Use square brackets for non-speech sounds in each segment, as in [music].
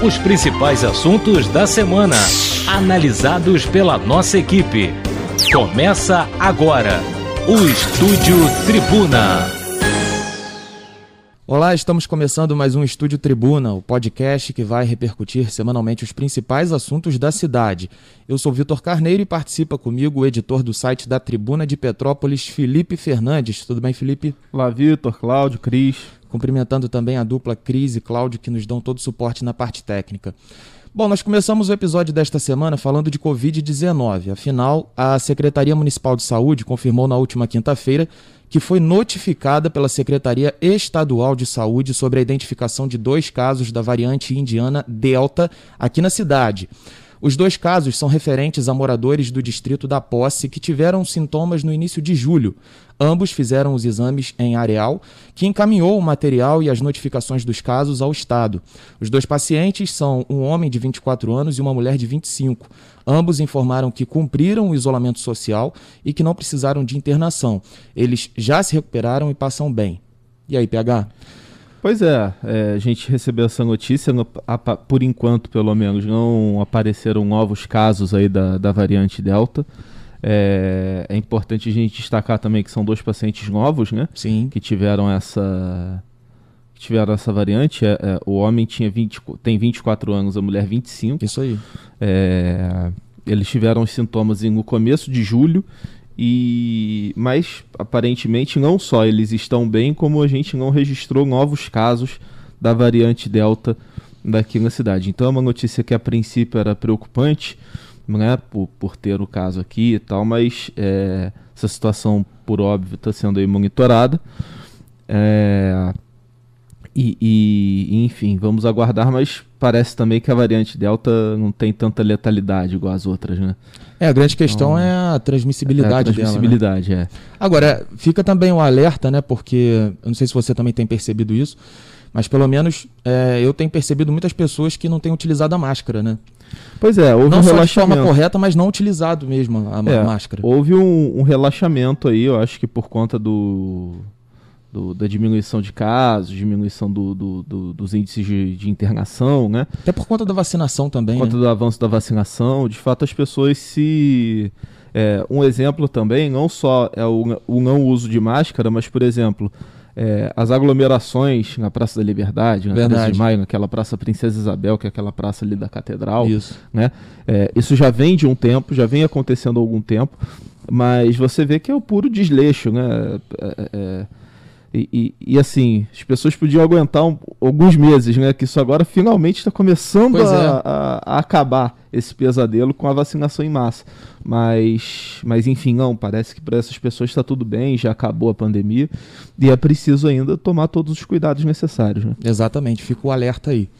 Os principais assuntos da semana, analisados pela nossa equipe. Começa agora o Estúdio Tribuna. Olá, estamos começando mais um Estúdio Tribuna, o podcast que vai repercutir semanalmente os principais assuntos da cidade. Eu sou Vitor Carneiro e participa comigo o editor do site da Tribuna de Petrópolis, Felipe Fernandes. Tudo bem, Felipe? Olá, Vitor, Cláudio, Cris. Cumprimentando também a dupla Cris e Cláudio, que nos dão todo o suporte na parte técnica. Bom, nós começamos o episódio desta semana falando de Covid-19. Afinal, a Secretaria Municipal de Saúde confirmou na última quinta-feira que foi notificada pela Secretaria Estadual de Saúde sobre a identificação de dois casos da variante indiana Delta aqui na cidade. Os dois casos são referentes a moradores do distrito da Posse que tiveram sintomas no início de julho. Ambos fizeram os exames em Areal, que encaminhou o material e as notificações dos casos ao Estado. Os dois pacientes são um homem de 24 anos e uma mulher de 25. Ambos informaram que cumpriram o isolamento social e que não precisaram de internação. Eles já se recuperaram e passam bem. E aí, PH? Pois é, é, a gente recebeu essa notícia, no, a, por enquanto, pelo menos, não apareceram novos casos aí da, da variante Delta. É, é, importante a gente destacar também que são dois pacientes novos, né? Sim. Que tiveram essa, que tiveram essa variante. É, é o homem tinha 20, tem 24 anos, a mulher 25. Isso aí. É, eles tiveram os sintomas no começo de julho e mas aparentemente não só eles estão bem, como a gente não registrou novos casos da variante Delta daqui na cidade. Então é uma notícia que a princípio era preocupante, né, por, por ter o caso aqui e tal, mas é, essa situação, por óbvio, está sendo monitorada. É, e, e, enfim, vamos aguardar, mas parece também que a variante Delta não tem tanta letalidade igual as outras, né? É, a grande questão então, é a transmissibilidade, é a transmissibilidade dela, né? é. Agora, fica também um alerta, né? Porque eu não sei se você também tem percebido isso, mas pelo menos é, eu tenho percebido muitas pessoas que não têm utilizado a máscara, né? Pois é, houve não um só de forma correta, mas não utilizado mesmo a é, máscara. Houve um, um relaxamento aí, eu acho que por conta do do, da diminuição de casos, diminuição do, do, do, dos índices de, de, internação, né? Até por conta da vacinação também. Por conta né? do avanço da vacinação, de fato as pessoas se. É, um exemplo também, não só é o, o não uso de máscara, mas, por exemplo, é, as aglomerações na Praça da Liberdade, na Verdade. 13 de Maio, naquela Praça Princesa Isabel, que é aquela praça ali da Catedral. Isso. Né? É, isso já vem de um tempo, já vem acontecendo há algum tempo, mas você vê que é o puro desleixo, né? É, é e, e, e, assim, as pessoas podiam aguentar um, alguns meses, né? Que isso agora finalmente está começando a, é. a, a, acabar esse pesadelo com a vacinação em massa. Mas, mas enfim, não, parece que para essas pessoas está tudo bem, já acabou a pandemia e é preciso ainda tomar todos os cuidados necessários. Né? Exatamente, fica o alerta aí.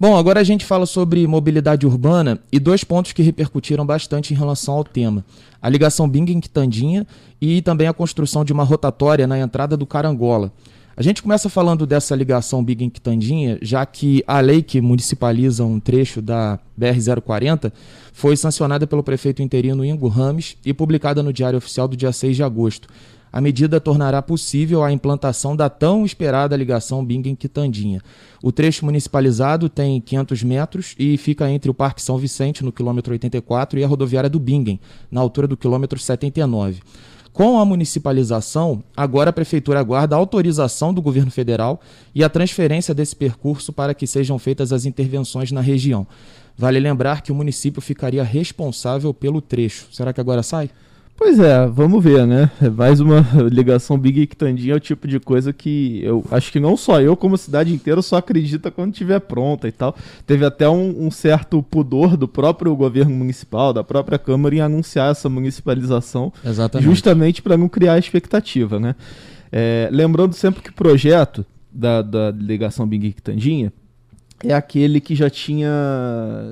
Bom, agora a gente fala sobre mobilidade urbana e dois pontos que repercutiram bastante em relação ao tema. A ligação Bingen-Quitandinha e também a construção de uma rotatória na entrada do Carangola. A gente começa falando dessa ligação Bingen-Quitandinha, já que a lei que municipaliza um trecho da BR-040 foi sancionada pelo prefeito interino Ingo Rames e publicada no Diário Oficial do dia 6 de agosto. A medida tornará possível a implantação da tão esperada ligação Bingen-Quitandinha. O trecho municipalizado tem 500 metros e fica entre o Parque São Vicente, no quilômetro 84, e a rodoviária do Bingen, na altura do quilômetro 79. Com a municipalização, agora a Prefeitura aguarda a autorização do governo federal e a transferência desse percurso para que sejam feitas as intervenções na região. Vale lembrar que o município ficaria responsável pelo trecho. Será que agora sai? Pois é, vamos ver, né? Mais uma [laughs] ligação Big Quitandinha é o tipo de coisa que eu acho que não só eu, como a cidade inteira, só acredita quando estiver pronta e tal. Teve até um, um, certo pudor do próprio governo municipal, da própria Câmara, em anunciar essa municipalização. Exatamente. Justamente para não criar expectativa, né? É, lembrando sempre que o projeto da, da ligação Big Quitandinha é aquele que já tinha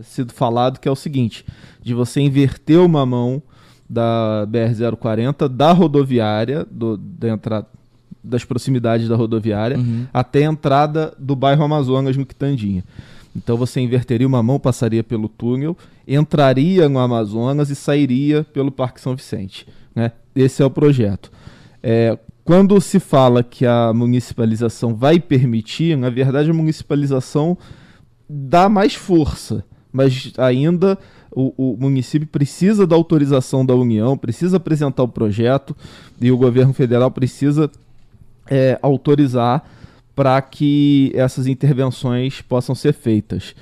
sido falado, que é o seguinte: de você inverter uma mão da BR-040, da rodoviária, do, da entrada, das proximidades da rodoviária, uhum. até a entrada do bairro Amazonas, no Quitandinha. Então você inverteria uma mão, passaria pelo túnel, entraria no Amazonas e sairia pelo Parque São Vicente. Né? Esse é o projeto. É, quando se fala que a municipalização vai permitir, na verdade a municipalização dá mais força, mas ainda o, o, município precisa da autorização da União, precisa apresentar o projeto e o governo federal precisa é, autorizar para que essas intervenções possam ser feitas.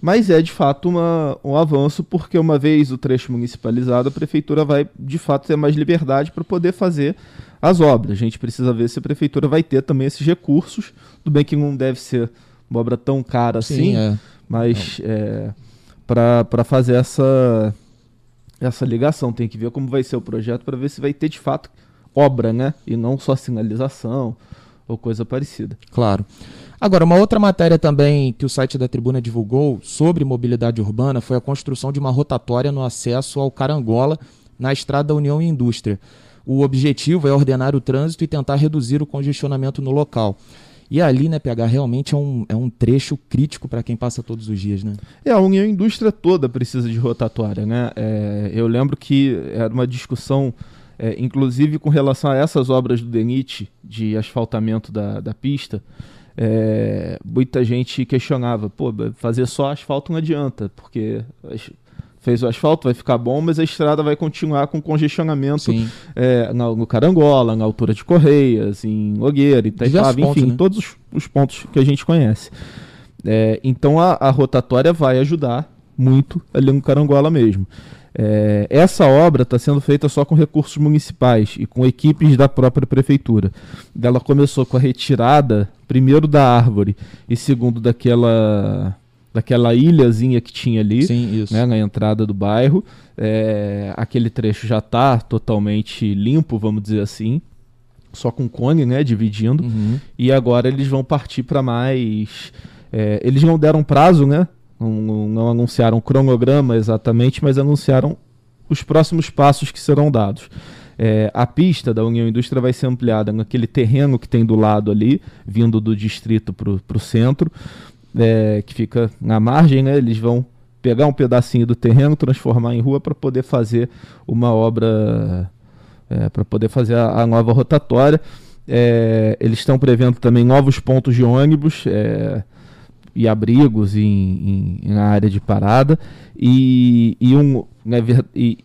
Mas é de fato uma, um avanço, porque uma vez o trecho municipalizado, a prefeitura vai de fato ter mais liberdade para poder fazer as obras. A gente precisa ver se a prefeitura vai ter também esses recursos. Tudo bem que não deve ser uma obra tão cara Sim, assim, é. mas é, para fazer essa, essa ligação tem que ver como vai ser o projeto para ver se vai ter de fato obra, né? E não só sinalização ou coisa parecida. Claro. Agora, uma outra matéria também que o site da Tribuna divulgou sobre mobilidade urbana foi a construção de uma rotatória no acesso ao Carangola, na Estrada União e Indústria. O objetivo é ordenar o trânsito e tentar reduzir o congestionamento no local. E ali, né, PH, realmente é um, é um trecho crítico para quem passa todos os dias, né? É, a União Indústria toda precisa de rotatória, né? É, eu lembro que era uma discussão, é, inclusive com relação a essas obras do DENIT, de asfaltamento da, da pista, é, muita gente questionava, pô, fazer só asfalto não adianta, porque fez o asfalto, vai ficar bom, mas a estrada vai continuar com congestionamento é, no, no, Carangola, na altura de Correias, em Nogueira, Itaipava, enfim, né? todos os, os, pontos que a gente conhece. É, então a, a, rotatória vai ajudar muito ali no Carangola mesmo. É, essa obra está sendo feita só com recursos municipais e com equipes da própria prefeitura. Ela começou com a retirada, primeiro da árvore e segundo daquela daquela ilhazinha que tinha ali, Sim, né, na entrada do bairro. É, aquele trecho já está totalmente limpo, vamos dizer assim, só com cone, né, dividindo. Uhum. E agora eles vão partir para mais. É, eles não deram prazo, né? Não, não anunciaram cronograma exatamente, mas anunciaram os próximos passos que serão dados. É, a pista da União Indústria vai ser ampliada naquele terreno que tem do lado ali, vindo do distrito para o centro é, que fica na margem, né? Eles vão pegar um pedacinho do terreno, transformar em rua para poder fazer uma obra, é, para poder fazer a, a nova rotatória. É, eles estão prevendo também novos pontos de ônibus é, e abrigos em, em, na área de parada e, e um né, e,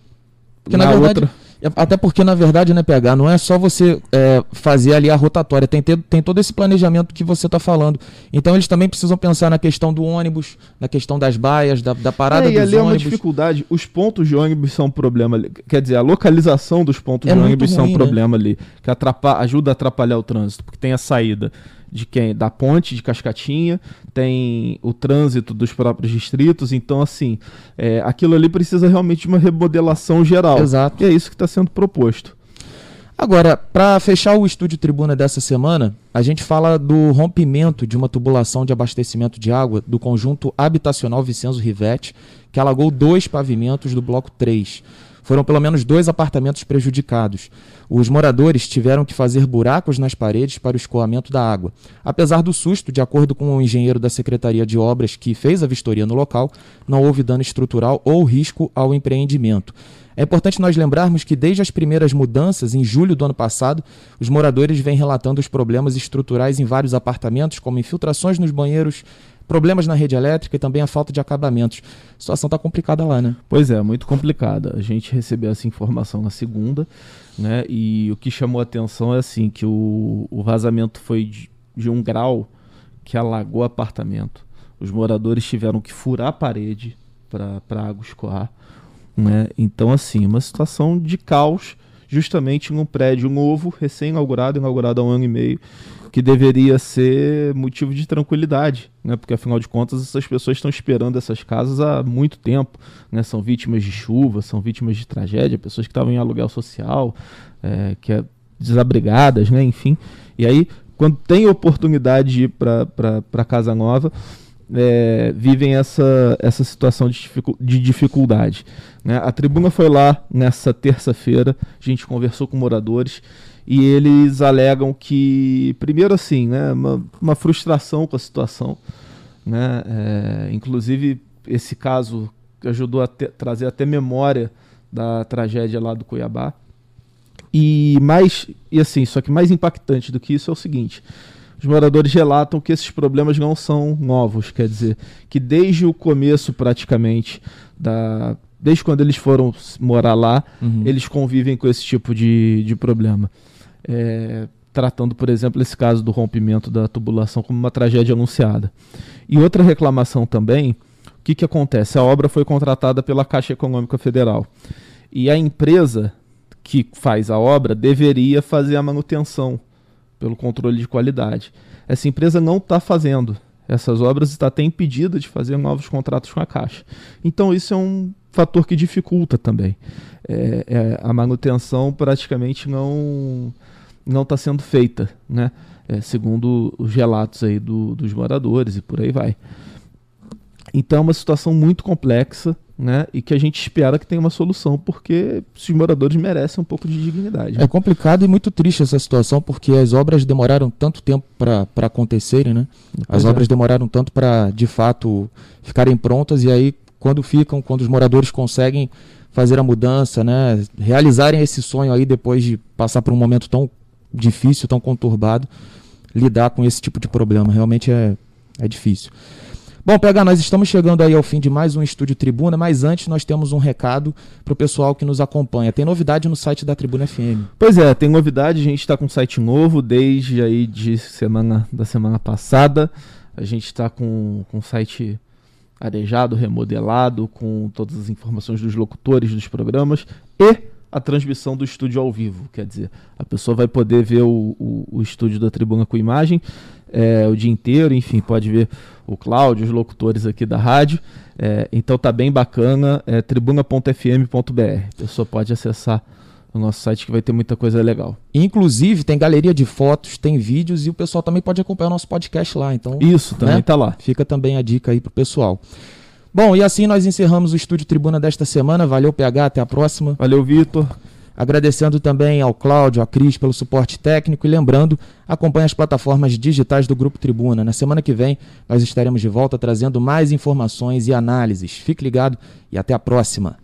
na, na verdade, outra até porque, na verdade, né, PH, não é só você é, fazer ali a rotatória, tem, ter, tem todo esse planejamento que você está falando. Então eles também precisam pensar na questão do ônibus, na questão das baias, da, da parada é, dos e ali ônibus. é uma dificuldade. Os pontos de ônibus são um problema ali. Quer dizer, a localização dos pontos é de ônibus ruim, são um né? problema ali, que atrapalha, ajuda a atrapalhar o trânsito, porque tem a saída de quem da ponte de Cascatinha, tem o trânsito dos próprios distritos, então assim, é, aquilo ali precisa realmente de uma remodelação geral. Exato. E é isso que está sendo proposto. Agora, para fechar o estúdio Tribuna dessa semana, a gente fala do rompimento de uma tubulação de abastecimento de água do conjunto habitacional Vicenzo Rivete, que alagou dois pavimentos do bloco 3 foram pelo menos dois apartamentos prejudicados. Os moradores tiveram que fazer buracos nas paredes para o escoamento da água. Apesar do susto, de acordo com o engenheiro da Secretaria de Obras que fez a vistoria no local, não houve dano estrutural ou risco ao empreendimento. É importante nós lembrarmos que desde as primeiras mudanças, em julho do ano passado, os moradores vêm relatando os problemas estruturais em vários apartamentos, como infiltrações nos banheiros, problemas na rede elétrica e também a falta de acabamentos. A situação está complicada lá, né? Pois é, muito complicada. A gente recebeu essa informação na segunda, né? E o que chamou a atenção é assim que o, o vazamento foi de, de um grau que alagou o apartamento. Os moradores tiveram que furar a parede para a água escoar. Né? Então, assim, uma situação de caos, justamente num prédio novo, recém-inaugurado, inaugurado há um ano e meio, que deveria ser motivo de tranquilidade, né? Porque afinal de contas essas pessoas estão esperando essas casas há muito tempo, né? São vítimas de chuva, são vítimas de tragédia, pessoas que estavam em aluguel social, é, que é desabrigadas, né? Enfim, e aí quando tem oportunidade de ir para casa nova, é, vivem essa, essa situação de, de dificuldade. Né? A tribuna foi lá nessa terça-feira, a gente conversou com moradores e eles alegam que, primeiro assim, né, uma, uma frustração com a situação, né, é, inclusive esse caso ajudou a te, trazer até memória da tragédia lá do Cuiabá. E mais, e assim, só que mais impactante do que isso é o seguinte: os moradores relatam que esses problemas não são novos, quer dizer, que desde o começo praticamente da desde quando eles foram morar lá, uhum. eles convivem com esse tipo de, de problema. É, tratando, por exemplo, esse caso do rompimento da tubulação como uma tragédia anunciada. E outra reclamação também, o que, que acontece? A obra foi contratada pela Caixa Econômica Federal. E a empresa que faz a obra deveria fazer a manutenção pelo controle de qualidade. Essa empresa não está fazendo essas obras, está até impedida de fazer novos contratos com a Caixa. Então, isso é um fator que dificulta também. É, é, a manutenção praticamente não não está sendo feita, né? É, segundo os relatos aí do, dos moradores e por aí vai. Então é uma situação muito complexa, né? E que a gente espera que tenha uma solução, porque os moradores merecem um pouco de dignidade. É complicado e muito triste essa situação, porque as obras demoraram tanto tempo para acontecerem, né? As obras demoraram tanto para, de fato, ficarem prontas e aí quando ficam, quando os moradores conseguem fazer a mudança, né, realizarem esse sonho aí depois de passar por um momento tão difícil, tão conturbado, lidar com esse tipo de problema. Realmente é, é difícil. Bom, PH, nós estamos chegando aí ao fim de mais um Estúdio Tribuna, mas antes nós temos um recado para o pessoal que nos acompanha. Tem novidade no site da Tribuna FM. Pois é, tem novidade, a gente está com um site novo desde aí de semana da semana passada. A gente está com, com um site arejado, remodelado, com todas as informações dos locutores dos programas e a transmissão do estúdio ao vivo. Quer dizer, a pessoa vai poder ver o, o, o estúdio da tribuna com imagem é, o dia inteiro, enfim, pode ver o Cláudio, os locutores aqui da rádio. É, então tá bem bacana, é tribuna.fm.br. A pessoa pode acessar no nosso site que vai ter muita coisa legal. Inclusive, tem galeria de fotos, tem vídeos e o pessoal também pode acompanhar o nosso podcast lá. Então, Isso, também né? tá lá. Fica também a dica aí pro pessoal. Bom, e assim nós encerramos o Estúdio Tribuna desta semana. Valeu, PH, até a próxima. Valeu, Vitor. Agradecendo também ao Cláudio, à Cris pelo suporte técnico e lembrando, acompanhe as plataformas digitais do Grupo Tribuna. Na semana que vem nós estaremos de volta trazendo mais informações e análises. Fique ligado e até a próxima.